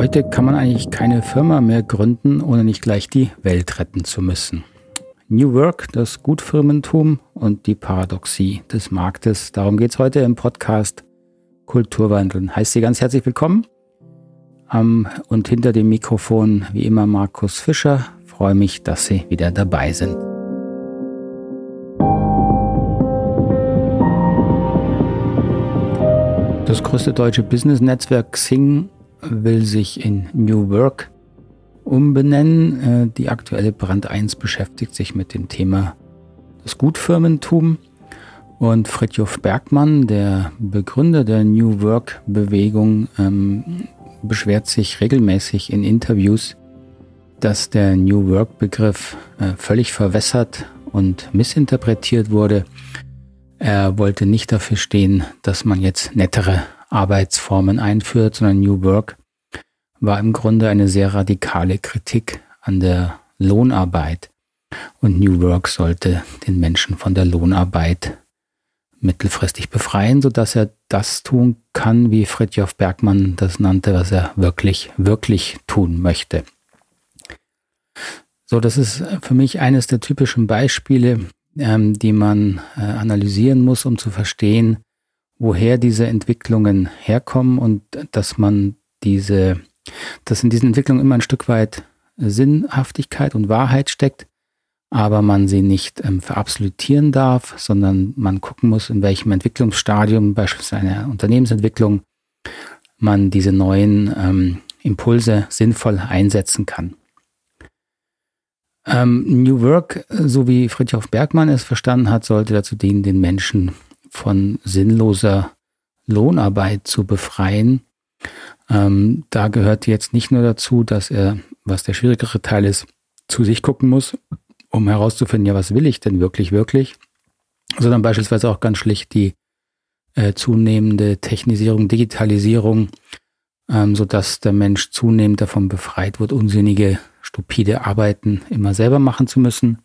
Heute kann man eigentlich keine Firma mehr gründen, ohne nicht gleich die Welt retten zu müssen. New Work, das Gutfirmentum und die Paradoxie des Marktes. Darum geht es heute im Podcast Kulturwandeln. Heißt Sie ganz herzlich willkommen. Um, und hinter dem Mikrofon wie immer Markus Fischer. Freue mich, dass Sie wieder dabei sind. Das größte deutsche Business-Netzwerk Xing will sich in New Work umbenennen. Äh, die aktuelle Brand 1 beschäftigt sich mit dem Thema das Gutfirmentum. Und Fritjof Bergmann, der Begründer der New Work-Bewegung, ähm, beschwert sich regelmäßig in Interviews, dass der New Work-Begriff äh, völlig verwässert und missinterpretiert wurde. Er wollte nicht dafür stehen, dass man jetzt nettere Arbeitsformen einführt, sondern New Work war im Grunde eine sehr radikale Kritik an der Lohnarbeit. Und New Work sollte den Menschen von der Lohnarbeit mittelfristig befreien, sodass er das tun kann, wie Fritjof Bergmann das nannte, was er wirklich, wirklich tun möchte. So, das ist für mich eines der typischen Beispiele, ähm, die man äh, analysieren muss, um zu verstehen, woher diese Entwicklungen herkommen und dass man diese, dass in diesen Entwicklungen immer ein Stück weit Sinnhaftigkeit und Wahrheit steckt, aber man sie nicht ähm, verabsolutieren darf, sondern man gucken muss, in welchem Entwicklungsstadium, beispielsweise einer Unternehmensentwicklung, man diese neuen ähm, Impulse sinnvoll einsetzen kann. Ähm, New Work, so wie Friedhof Bergmann es verstanden hat, sollte dazu dienen, den Menschen von sinnloser Lohnarbeit zu befreien. Ähm, da gehört jetzt nicht nur dazu, dass er, was der schwierigere Teil ist, zu sich gucken muss, um herauszufinden, ja, was will ich denn wirklich, wirklich, sondern beispielsweise auch ganz schlicht die äh, zunehmende Technisierung, Digitalisierung, ähm, sodass der Mensch zunehmend davon befreit wird, unsinnige, stupide Arbeiten immer selber machen zu müssen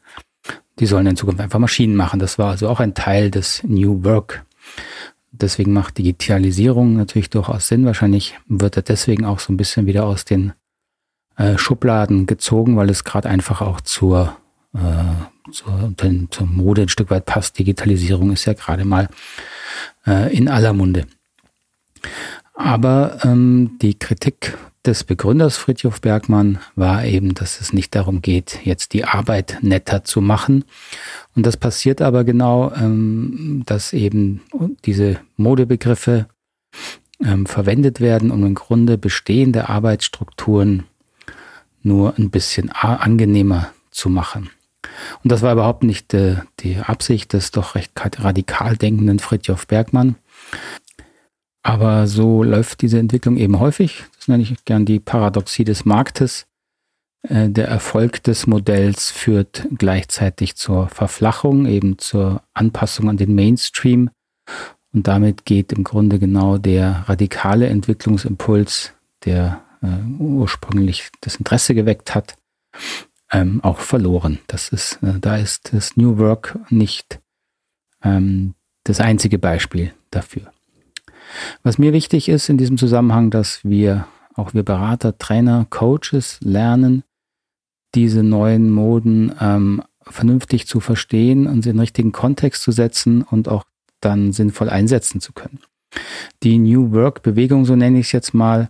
die sollen in Zukunft einfach Maschinen machen. Das war also auch ein Teil des New Work. Deswegen macht Digitalisierung natürlich durchaus Sinn. Wahrscheinlich wird er deswegen auch so ein bisschen wieder aus den äh, Schubladen gezogen, weil es gerade einfach auch zur, äh, zur, zur Mode ein Stück weit passt. Digitalisierung ist ja gerade mal äh, in aller Munde. Aber ähm, die Kritik des Begründers Friedhof Bergmann war eben, dass es nicht darum geht, jetzt die Arbeit netter zu machen. Und das passiert aber genau, ähm, dass eben diese Modebegriffe ähm, verwendet werden, um im Grunde bestehende Arbeitsstrukturen nur ein bisschen angenehmer zu machen. Und das war überhaupt nicht äh, die Absicht des doch recht radikal denkenden Friedhof Bergmann. Aber so läuft diese Entwicklung eben häufig. Das nenne ich gern die Paradoxie des Marktes. Äh, der Erfolg des Modells führt gleichzeitig zur Verflachung, eben zur Anpassung an den Mainstream. Und damit geht im Grunde genau der radikale Entwicklungsimpuls, der äh, ursprünglich das Interesse geweckt hat, ähm, auch verloren. Das ist, äh, da ist das New Work nicht ähm, das einzige Beispiel dafür. Was mir wichtig ist in diesem Zusammenhang, dass wir, auch wir Berater, Trainer, Coaches lernen, diese neuen Moden ähm, vernünftig zu verstehen und sie in den richtigen Kontext zu setzen und auch dann sinnvoll einsetzen zu können. Die New Work-Bewegung, so nenne ich es jetzt mal,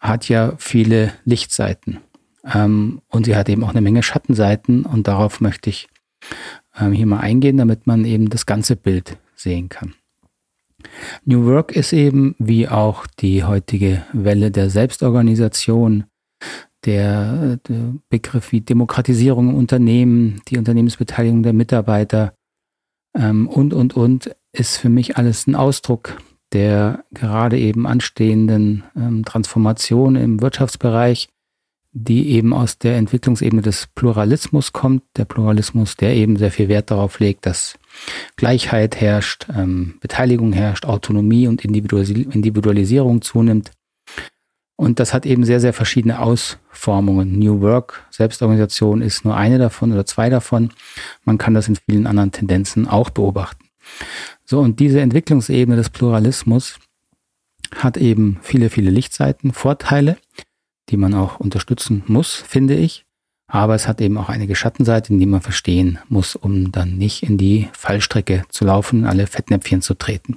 hat ja viele Lichtseiten. Ähm, und sie hat eben auch eine Menge Schattenseiten und darauf möchte ich ähm, hier mal eingehen, damit man eben das ganze Bild sehen kann. New Work ist eben, wie auch die heutige Welle der Selbstorganisation, der, der, Begriff wie Demokratisierung im Unternehmen, die Unternehmensbeteiligung der Mitarbeiter ähm, und, und, und, ist für mich alles ein Ausdruck der gerade eben anstehenden ähm, Transformation im Wirtschaftsbereich, die eben aus der Entwicklungsebene des Pluralismus kommt. Der Pluralismus, der eben sehr viel Wert darauf legt, dass Gleichheit herrscht, ähm, Beteiligung herrscht, Autonomie und Individualisierung zunimmt. Und das hat eben sehr, sehr verschiedene Ausformungen. New Work, Selbstorganisation ist nur eine davon oder zwei davon. Man kann das in vielen anderen Tendenzen auch beobachten. So, und diese Entwicklungsebene des Pluralismus hat eben viele, viele Lichtseiten, Vorteile, die man auch unterstützen muss, finde ich. Aber es hat eben auch einige Schattenseiten, die man verstehen muss, um dann nicht in die Fallstrecke zu laufen, alle Fettnäpfchen zu treten.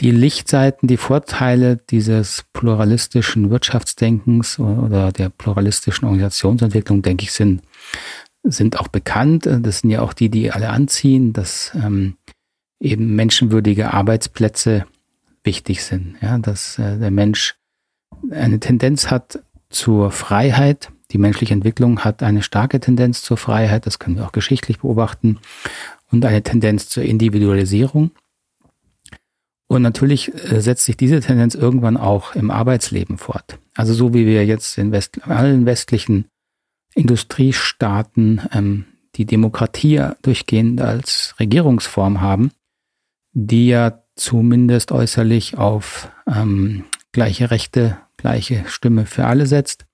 Die Lichtseiten, die Vorteile dieses pluralistischen Wirtschaftsdenkens oder der pluralistischen Organisationsentwicklung, denke ich, sind, sind auch bekannt. Das sind ja auch die, die alle anziehen, dass ähm, eben menschenwürdige Arbeitsplätze wichtig sind. Ja, dass äh, der Mensch eine Tendenz hat zur Freiheit, die menschliche Entwicklung hat eine starke Tendenz zur Freiheit, das können wir auch geschichtlich beobachten, und eine Tendenz zur Individualisierung. Und natürlich äh, setzt sich diese Tendenz irgendwann auch im Arbeitsleben fort. Also so wie wir jetzt in West allen westlichen Industriestaaten ähm, die Demokratie durchgehend als Regierungsform haben, die ja zumindest äußerlich auf ähm, gleiche Rechte, gleiche Stimme für alle setzt,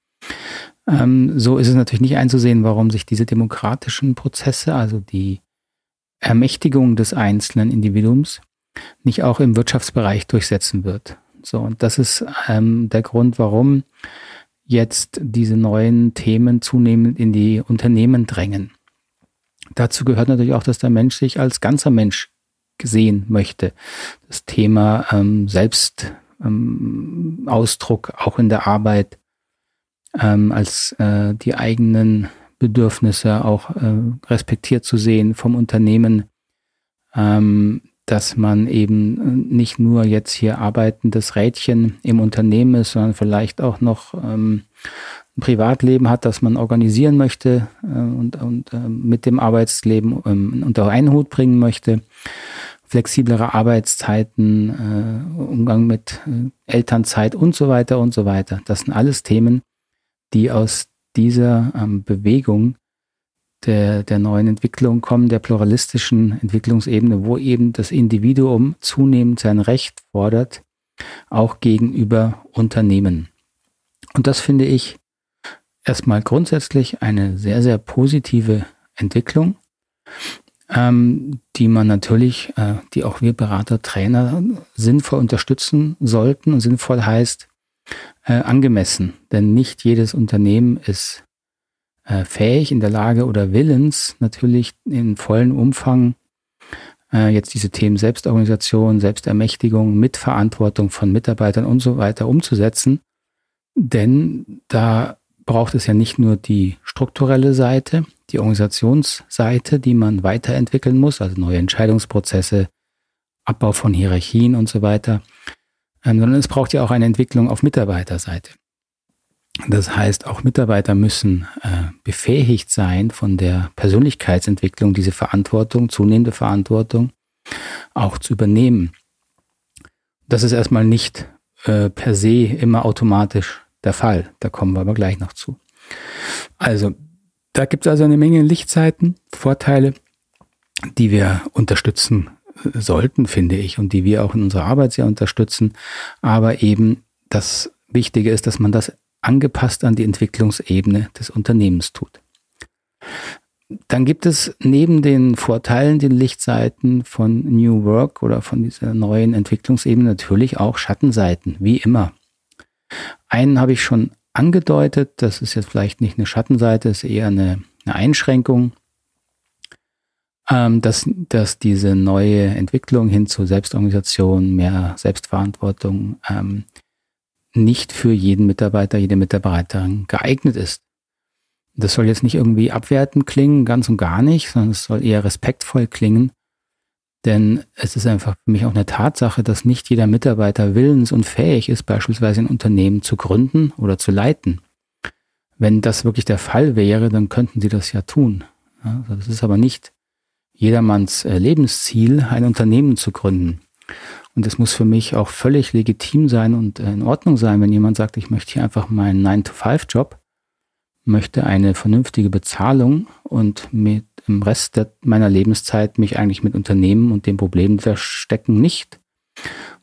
ähm, so ist es natürlich nicht einzusehen, warum sich diese demokratischen Prozesse, also die Ermächtigung des einzelnen Individuums, nicht auch im Wirtschaftsbereich durchsetzen wird. So, und das ist ähm, der Grund, warum jetzt diese neuen Themen zunehmend in die Unternehmen drängen. Dazu gehört natürlich auch, dass der Mensch sich als ganzer Mensch sehen möchte. Das Thema ähm, Selbstausdruck ähm, auch in der Arbeit, ähm, als äh, die eigenen Bedürfnisse auch äh, respektiert zu sehen vom Unternehmen, ähm, dass man eben nicht nur jetzt hier arbeitendes Rädchen im Unternehmen ist, sondern vielleicht auch noch ähm, ein Privatleben hat, das man organisieren möchte äh, und, und äh, mit dem Arbeitsleben ähm, unter einen Hut bringen möchte. Flexiblere Arbeitszeiten, äh, Umgang mit äh, Elternzeit und so weiter und so weiter. Das sind alles Themen, die aus dieser ähm, Bewegung der, der neuen Entwicklung kommen, der pluralistischen Entwicklungsebene, wo eben das Individuum zunehmend sein Recht fordert, auch gegenüber Unternehmen. Und das finde ich erstmal grundsätzlich eine sehr, sehr positive Entwicklung, ähm, die man natürlich, äh, die auch wir Berater, Trainer sinnvoll unterstützen sollten. Und sinnvoll heißt, äh, angemessen. Denn nicht jedes Unternehmen ist äh, fähig, in der Lage oder willens, natürlich in vollen Umfang äh, jetzt diese Themen Selbstorganisation, Selbstermächtigung, Mitverantwortung von Mitarbeitern und so weiter umzusetzen. Denn da braucht es ja nicht nur die strukturelle Seite, die Organisationsseite, die man weiterentwickeln muss, also neue Entscheidungsprozesse, Abbau von Hierarchien und so weiter, ähm, sondern es braucht ja auch eine Entwicklung auf Mitarbeiterseite. Das heißt, auch Mitarbeiter müssen äh, befähigt sein, von der Persönlichkeitsentwicklung diese Verantwortung, zunehmende Verantwortung auch zu übernehmen. Das ist erstmal nicht äh, per se immer automatisch der Fall. Da kommen wir aber gleich noch zu. Also, da gibt es also eine Menge Lichtzeiten, Vorteile, die wir unterstützen sollten, finde ich, und die wir auch in unserer Arbeit sehr unterstützen. Aber eben das Wichtige ist, dass man das angepasst an die Entwicklungsebene des Unternehmens tut. Dann gibt es neben den Vorteilen, den Lichtseiten von New Work oder von dieser neuen Entwicklungsebene natürlich auch Schattenseiten, wie immer. Einen habe ich schon angedeutet, das ist jetzt vielleicht nicht eine Schattenseite, ist eher eine, eine Einschränkung ähm, dass, dass diese neue Entwicklung hin zu Selbstorganisation, mehr Selbstverantwortung ähm, nicht für jeden Mitarbeiter, jede Mitarbeiterin geeignet ist. Das soll jetzt nicht irgendwie abwertend klingen, ganz und gar nicht, sondern es soll eher respektvoll klingen. Denn es ist einfach für mich auch eine Tatsache, dass nicht jeder Mitarbeiter willens und fähig ist, beispielsweise ein Unternehmen zu gründen oder zu leiten. Wenn das wirklich der Fall wäre, dann könnten sie das ja tun. Also das ist aber nicht jedermanns äh, Lebensziel, ein Unternehmen zu gründen. Und es muss für mich auch völlig legitim sein und äh, in Ordnung sein, wenn jemand sagt, ich möchte hier einfach meinen 9-to-5-Job, möchte eine vernünftige Bezahlung und mit im Rest meiner Lebenszeit mich eigentlich mit Unternehmen und den Problemen, die da stecken, nicht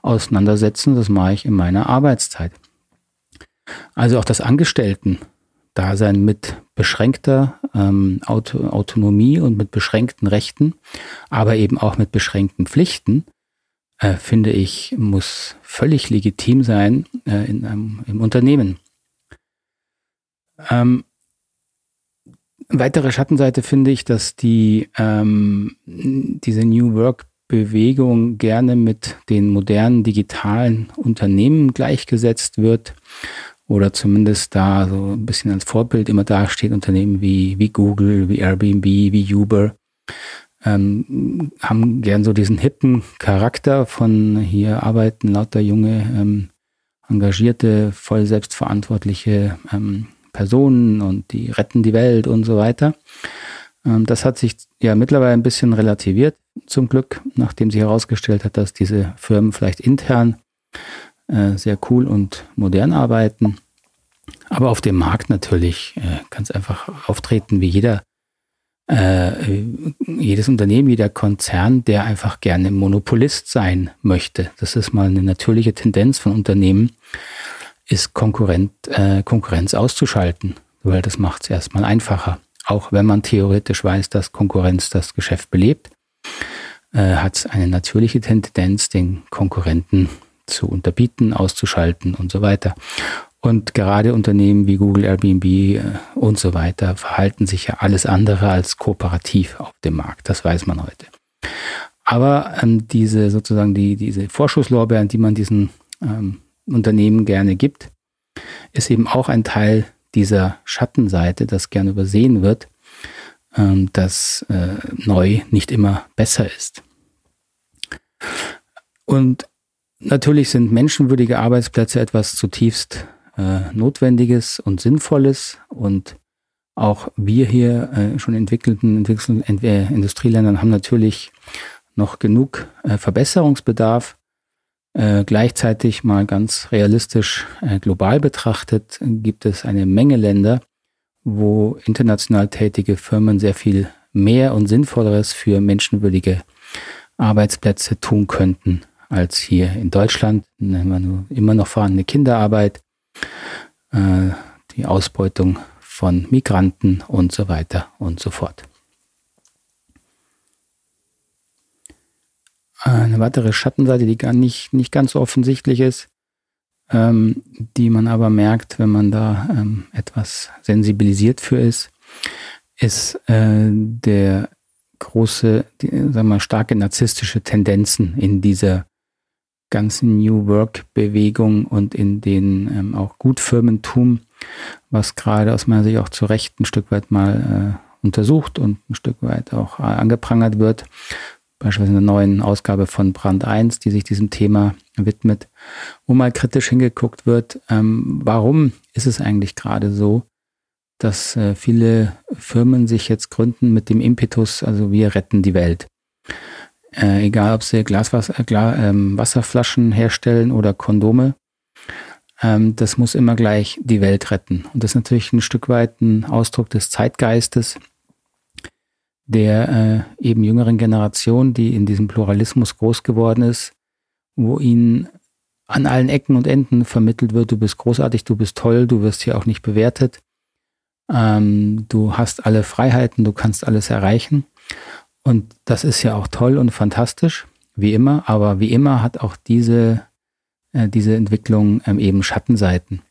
auseinandersetzen. Das mache ich in meiner Arbeitszeit. Also auch das Angestellten Dasein mit beschränkter ähm, Auto Autonomie und mit beschränkten Rechten, aber eben auch mit beschränkten Pflichten, äh, finde ich, muss völlig legitim sein äh, in einem, im Unternehmen. Ähm, weitere Schattenseite finde ich, dass die ähm, diese New Work Bewegung gerne mit den modernen digitalen Unternehmen gleichgesetzt wird oder zumindest da so ein bisschen als Vorbild immer dasteht, Unternehmen wie, wie Google, wie Airbnb, wie Uber, ähm, haben gern so diesen hippen Charakter von hier arbeiten lauter junge, ähm, engagierte, voll selbstverantwortliche ähm, Personen und die retten die Welt und so weiter. Ähm, das hat sich ja mittlerweile ein bisschen relativiert, zum Glück, nachdem sich herausgestellt hat, dass diese Firmen vielleicht intern äh, sehr cool und modern arbeiten. Aber auf dem Markt natürlich äh, es einfach auftreten wie jeder, äh, jedes Unternehmen, jeder Konzern, der einfach gerne Monopolist sein möchte. Das ist mal eine natürliche Tendenz von Unternehmen, ist Konkurrent, äh, Konkurrenz auszuschalten, weil das macht es erstmal einfacher. Auch wenn man theoretisch weiß, dass Konkurrenz das Geschäft belebt, äh, hat es eine natürliche Tendenz, den Konkurrenten zu unterbieten, auszuschalten und so weiter. Und gerade Unternehmen wie Google, Airbnb äh, und so weiter verhalten sich ja alles andere als kooperativ auf dem Markt. Das weiß man heute. Aber ähm, diese sozusagen die, diese Vorschusslorbeeren, die man diesen ähm, Unternehmen gerne gibt, ist eben auch ein Teil dieser Schattenseite, das gerne übersehen wird, ähm, dass äh, neu nicht immer besser ist. Und natürlich sind menschenwürdige Arbeitsplätze etwas zutiefst äh, Notwendiges und Sinnvolles und auch wir hier äh, schon entwickelten, entwickelten Industrieländern haben natürlich noch genug Verbesserungsbedarf. Äh, gleichzeitig mal ganz realistisch äh, global betrachtet gibt es eine Menge Länder, wo international tätige Firmen sehr viel mehr und Sinnvolleres für menschenwürdige Arbeitsplätze tun könnten als hier in Deutschland. Nehmen wir immer noch vorhandene Kinderarbeit, äh, die Ausbeutung von Migranten und so weiter und so fort. Eine weitere Schattenseite, die gar nicht, nicht ganz so offensichtlich ist, ähm, die man aber merkt, wenn man da ähm, etwas sensibilisiert für ist, ist äh, der große, die, sagen wir mal, starke narzisstische Tendenzen in dieser ganzen New Work-Bewegung und in den ähm, auch Gutfirmentum, was gerade aus meiner Sicht auch zu Recht ein Stück weit mal äh, untersucht und ein Stück weit auch angeprangert wird beispielsweise in der neuen Ausgabe von Brand 1, die sich diesem Thema widmet, wo mal kritisch hingeguckt wird, ähm, warum ist es eigentlich gerade so, dass äh, viele Firmen sich jetzt gründen mit dem Impetus, also wir retten die Welt. Äh, egal, ob sie Glaswasser, äh, ähm, Wasserflaschen herstellen oder Kondome, ähm, das muss immer gleich die Welt retten. Und das ist natürlich ein Stück weit ein Ausdruck des Zeitgeistes, der äh, eben jüngeren Generation, die in diesem Pluralismus groß geworden ist, wo ihnen an allen Ecken und Enden vermittelt wird, du bist großartig, du bist toll, du wirst hier auch nicht bewertet, ähm, du hast alle Freiheiten, du kannst alles erreichen. Und das ist ja auch toll und fantastisch, wie immer, aber wie immer hat auch diese, äh, diese Entwicklung ähm, eben Schattenseiten.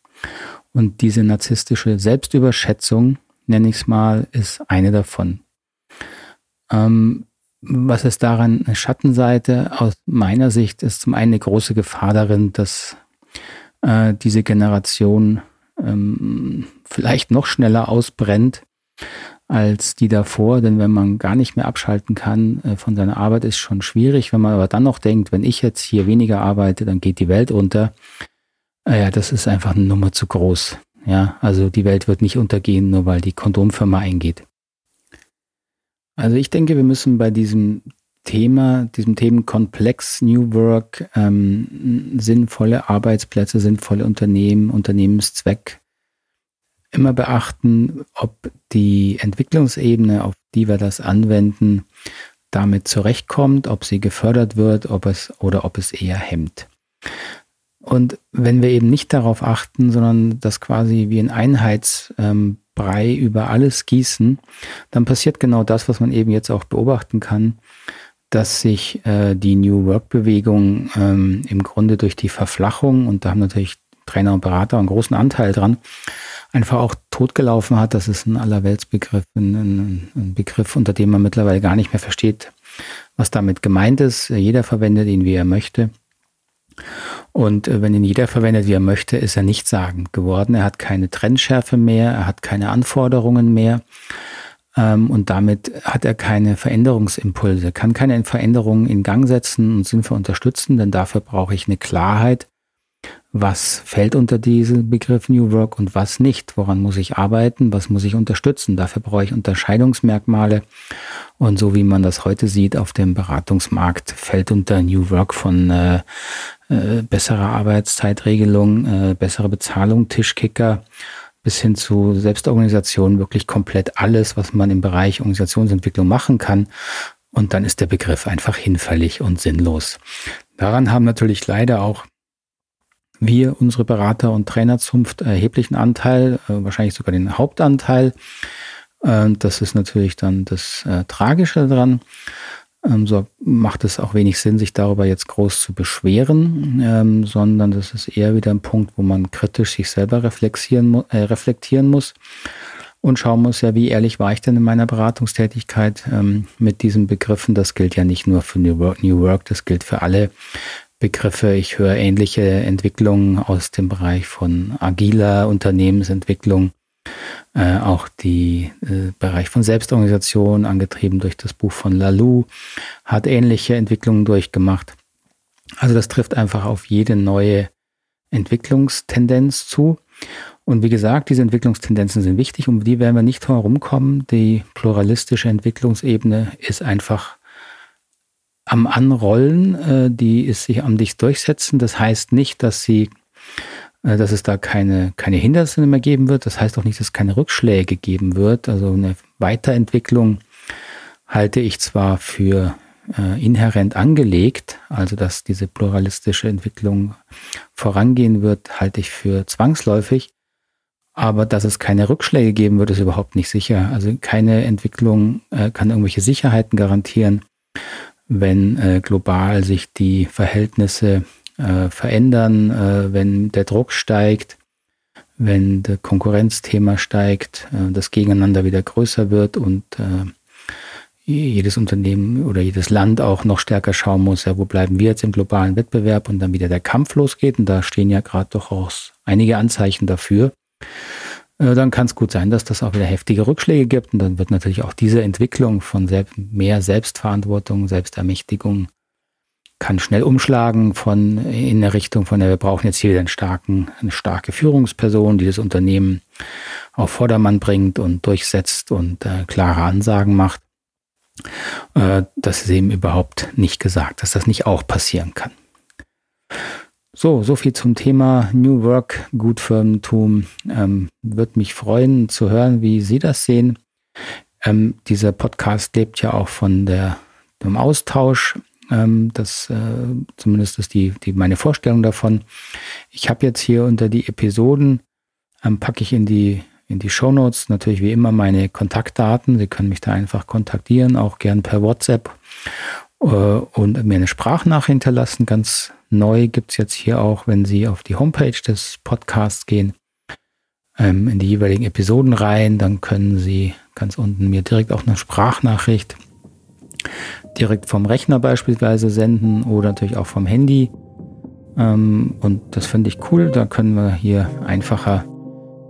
Und diese narzisstische Selbstüberschätzung, nenne ich es mal, ist eine davon. Ähm, was ist daran eine Schattenseite? Aus meiner Sicht ist zum einen eine große Gefahr darin, dass äh, diese Generation ähm, vielleicht noch schneller ausbrennt als die davor, denn wenn man gar nicht mehr abschalten kann äh, von seiner Arbeit, ist schon schwierig. Wenn man aber dann noch denkt, wenn ich jetzt hier weniger arbeite, dann geht die Welt unter. Äh, ja, das ist einfach eine Nummer zu groß. Ja, also die Welt wird nicht untergehen, nur weil die Kondomfirma eingeht. Also ich denke, wir müssen bei diesem Thema, diesem Themenkomplex New Work, ähm, sinnvolle Arbeitsplätze, sinnvolle Unternehmen, Unternehmenszweck immer beachten, ob die Entwicklungsebene, auf die wir das anwenden, damit zurechtkommt, ob sie gefördert wird, ob es oder ob es eher hemmt. Und wenn wir eben nicht darauf achten, sondern das quasi wie ein Einheits, ähm, Brei über alles gießen, dann passiert genau das, was man eben jetzt auch beobachten kann, dass sich äh, die New Work-Bewegung ähm, im Grunde durch die Verflachung, und da haben natürlich Trainer und Berater einen großen Anteil dran, einfach auch totgelaufen hat. Das ist ein Allerweltsbegriff, ein, ein Begriff, unter dem man mittlerweile gar nicht mehr versteht, was damit gemeint ist. Jeder verwendet ihn, wie er möchte. Und äh, wenn ihn jeder verwendet, wie er möchte, ist er nichtssagend geworden. Er hat keine Trennschärfe mehr, er hat keine Anforderungen mehr. Ähm, und damit hat er keine Veränderungsimpulse, kann keine Veränderungen in Gang setzen und sinnvoll unterstützen, denn dafür brauche ich eine Klarheit, was fällt unter diesen Begriff New Work und was nicht, woran muss ich arbeiten, was muss ich unterstützen. Dafür brauche ich Unterscheidungsmerkmale und so wie man das heute sieht auf dem Beratungsmarkt, fällt unter New Work von äh, äh, besserer Arbeitszeitregelung, äh, bessere Bezahlung, Tischkicker bis hin zu Selbstorganisation wirklich komplett alles, was man im Bereich Organisationsentwicklung machen kann. Und dann ist der Begriff einfach hinfällig und sinnlos. Daran haben natürlich leider auch wir, unsere Berater- und Trainerzunft, erheblichen Anteil, äh, wahrscheinlich sogar den Hauptanteil. Äh, das ist natürlich dann das Tragische daran. Ähm, so macht es auch wenig Sinn, sich darüber jetzt groß zu beschweren, ähm, sondern das ist eher wieder ein Punkt, wo man kritisch sich selber reflektieren, äh, reflektieren muss und schauen muss, ja, wie ehrlich war ich denn in meiner Beratungstätigkeit ähm, mit diesen Begriffen. Das gilt ja nicht nur für New Work, New Work, das gilt für alle Begriffe. Ich höre ähnliche Entwicklungen aus dem Bereich von agiler Unternehmensentwicklung äh, auch die äh, Bereich von Selbstorganisation, angetrieben durch das Buch von Lalou, hat ähnliche Entwicklungen durchgemacht. Also das trifft einfach auf jede neue Entwicklungstendenz zu. Und wie gesagt, diese Entwicklungstendenzen sind wichtig, um die werden wir nicht herumkommen. Die pluralistische Entwicklungsebene ist einfach am Anrollen, äh, die ist sich am dich durchsetzen. Das heißt nicht, dass sie dass es da keine, keine Hindernisse mehr geben wird. Das heißt auch nicht, dass es keine Rückschläge geben wird. Also eine Weiterentwicklung halte ich zwar für äh, inhärent angelegt, also dass diese pluralistische Entwicklung vorangehen wird, halte ich für zwangsläufig. Aber dass es keine Rückschläge geben wird, ist überhaupt nicht sicher. Also keine Entwicklung äh, kann irgendwelche Sicherheiten garantieren, wenn äh, global sich die Verhältnisse äh, verändern, äh, wenn der Druck steigt, wenn das Konkurrenzthema steigt, äh, das Gegeneinander wieder größer wird und äh, jedes Unternehmen oder jedes Land auch noch stärker schauen muss, ja, wo bleiben wir jetzt im globalen Wettbewerb und dann wieder der Kampf losgeht. Und da stehen ja gerade durchaus einige Anzeichen dafür. Äh, dann kann es gut sein, dass das auch wieder heftige Rückschläge gibt. Und dann wird natürlich auch diese Entwicklung von mehr Selbstverantwortung, Selbstermächtigung kann schnell umschlagen von in der Richtung von der wir brauchen jetzt hier wieder einen starken, eine starke Führungsperson, die das Unternehmen auf Vordermann bringt und durchsetzt und äh, klare Ansagen macht. Äh, das ist eben überhaupt nicht gesagt, dass das nicht auch passieren kann. So, so viel zum Thema New Work, Gutfirmentum. Ähm, Würde mich freuen zu hören, wie Sie das sehen. Ähm, dieser Podcast lebt ja auch von der, dem Austausch ähm, das äh, zumindest ist die, die meine Vorstellung davon. Ich habe jetzt hier unter die Episoden ähm, packe ich in die in die Show Notes natürlich wie immer meine Kontaktdaten. Sie können mich da einfach kontaktieren, auch gern per WhatsApp äh, und mir eine Sprachnachricht hinterlassen. Ganz neu gibt es jetzt hier auch, wenn Sie auf die Homepage des Podcasts gehen, ähm, in die jeweiligen Episoden rein, dann können Sie ganz unten mir direkt auch eine Sprachnachricht direkt vom Rechner beispielsweise senden oder natürlich auch vom Handy. Ähm, und das finde ich cool. Da können wir hier einfacher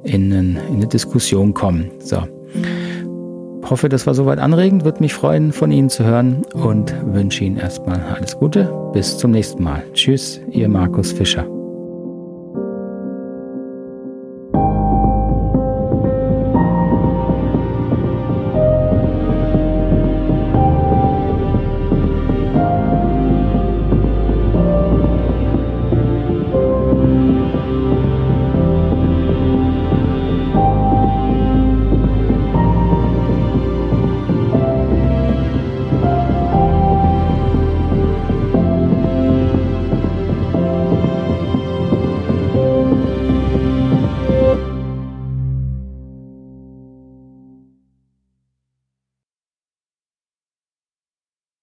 in, in eine Diskussion kommen. So. Hoffe, das war soweit anregend. Würde mich freuen, von Ihnen zu hören und wünsche Ihnen erstmal alles Gute. Bis zum nächsten Mal. Tschüss, Ihr Markus Fischer.